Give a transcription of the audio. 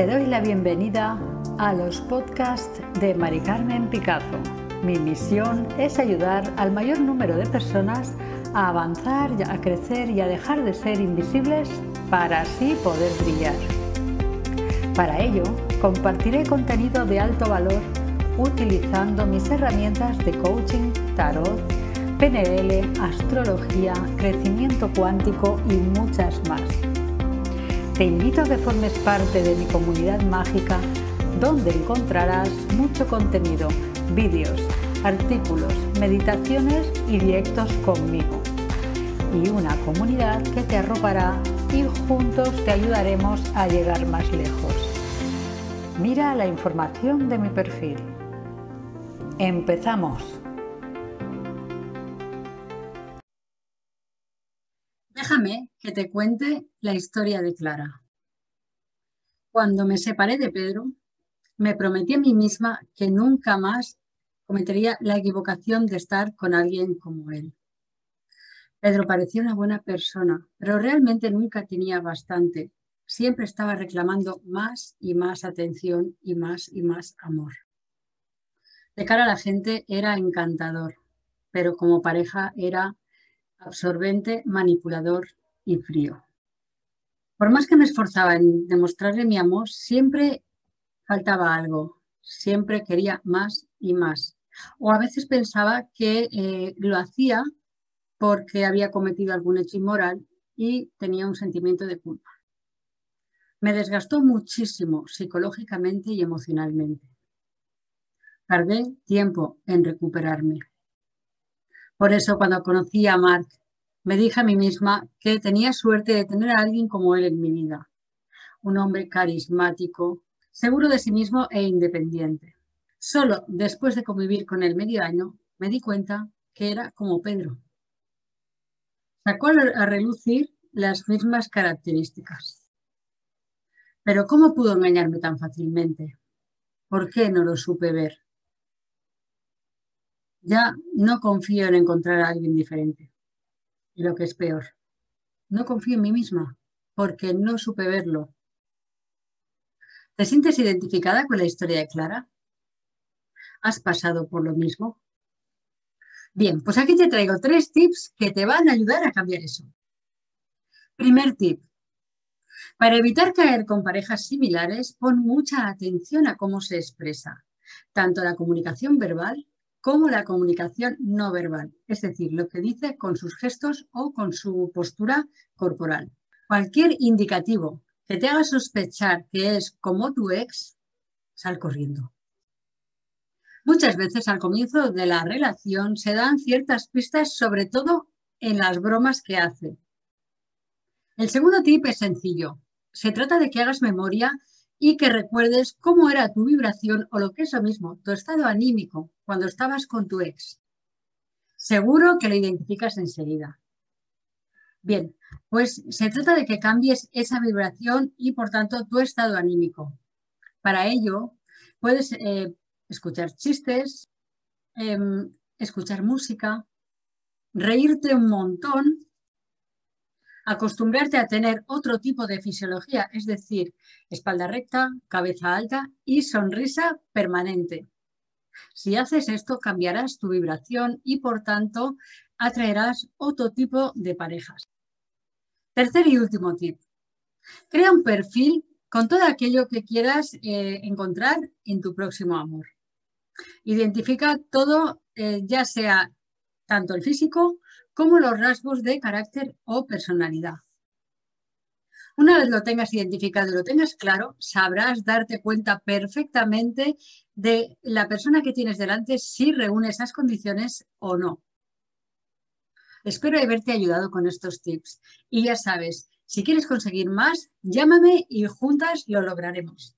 Te doy la bienvenida a los podcasts de Mari Carmen Picazo. Mi misión es ayudar al mayor número de personas a avanzar, a crecer y a dejar de ser invisibles para así poder brillar. Para ello, compartiré contenido de alto valor utilizando mis herramientas de coaching, tarot, PNL, astrología, crecimiento cuántico y muchas más. Te invito a que formes parte de mi comunidad mágica donde encontrarás mucho contenido, vídeos, artículos, meditaciones y directos conmigo. Y una comunidad que te arropará y juntos te ayudaremos a llegar más lejos. Mira la información de mi perfil. Empezamos. Déjame que te cuente la historia de Clara. Cuando me separé de Pedro, me prometí a mí misma que nunca más cometería la equivocación de estar con alguien como él. Pedro parecía una buena persona, pero realmente nunca tenía bastante. Siempre estaba reclamando más y más atención y más y más amor. De cara a la gente era encantador, pero como pareja era absorbente, manipulador y frío. Por más que me esforzaba en demostrarle mi amor, siempre faltaba algo, siempre quería más y más. O a veces pensaba que eh, lo hacía porque había cometido algún hecho inmoral y tenía un sentimiento de culpa. Me desgastó muchísimo psicológicamente y emocionalmente. Tardé tiempo en recuperarme. Por eso cuando conocí a Mark, me dije a mí misma que tenía suerte de tener a alguien como él en mi vida. Un hombre carismático, seguro de sí mismo e independiente. Solo después de convivir con él medio año, me di cuenta que era como Pedro. Sacó a relucir las mismas características. Pero ¿cómo pudo engañarme tan fácilmente? ¿Por qué no lo supe ver? Ya no confío en encontrar a alguien diferente. Y lo que es peor, no confío en mí misma porque no supe verlo. ¿Te sientes identificada con la historia de Clara? ¿Has pasado por lo mismo? Bien, pues aquí te traigo tres tips que te van a ayudar a cambiar eso. Primer tip. Para evitar caer con parejas similares, pon mucha atención a cómo se expresa, tanto la comunicación verbal como la comunicación no verbal, es decir, lo que dice con sus gestos o con su postura corporal. Cualquier indicativo que te haga sospechar que es como tu ex, sal corriendo. Muchas veces al comienzo de la relación se dan ciertas pistas, sobre todo en las bromas que hace. El segundo tip es sencillo. Se trata de que hagas memoria y que recuerdes cómo era tu vibración o lo que es lo mismo, tu estado anímico cuando estabas con tu ex. Seguro que lo identificas enseguida. Bien, pues se trata de que cambies esa vibración y por tanto tu estado anímico. Para ello, puedes eh, escuchar chistes, em, escuchar música, reírte un montón acostumbrarte a tener otro tipo de fisiología, es decir, espalda recta, cabeza alta y sonrisa permanente. Si haces esto, cambiarás tu vibración y por tanto atraerás otro tipo de parejas. Tercer y último tip. Crea un perfil con todo aquello que quieras eh, encontrar en tu próximo amor. Identifica todo, eh, ya sea tanto el físico como los rasgos de carácter o personalidad. Una vez lo tengas identificado y lo tengas claro, sabrás darte cuenta perfectamente de la persona que tienes delante si reúne esas condiciones o no. Espero haberte ayudado con estos tips. Y ya sabes, si quieres conseguir más, llámame y juntas lo lograremos.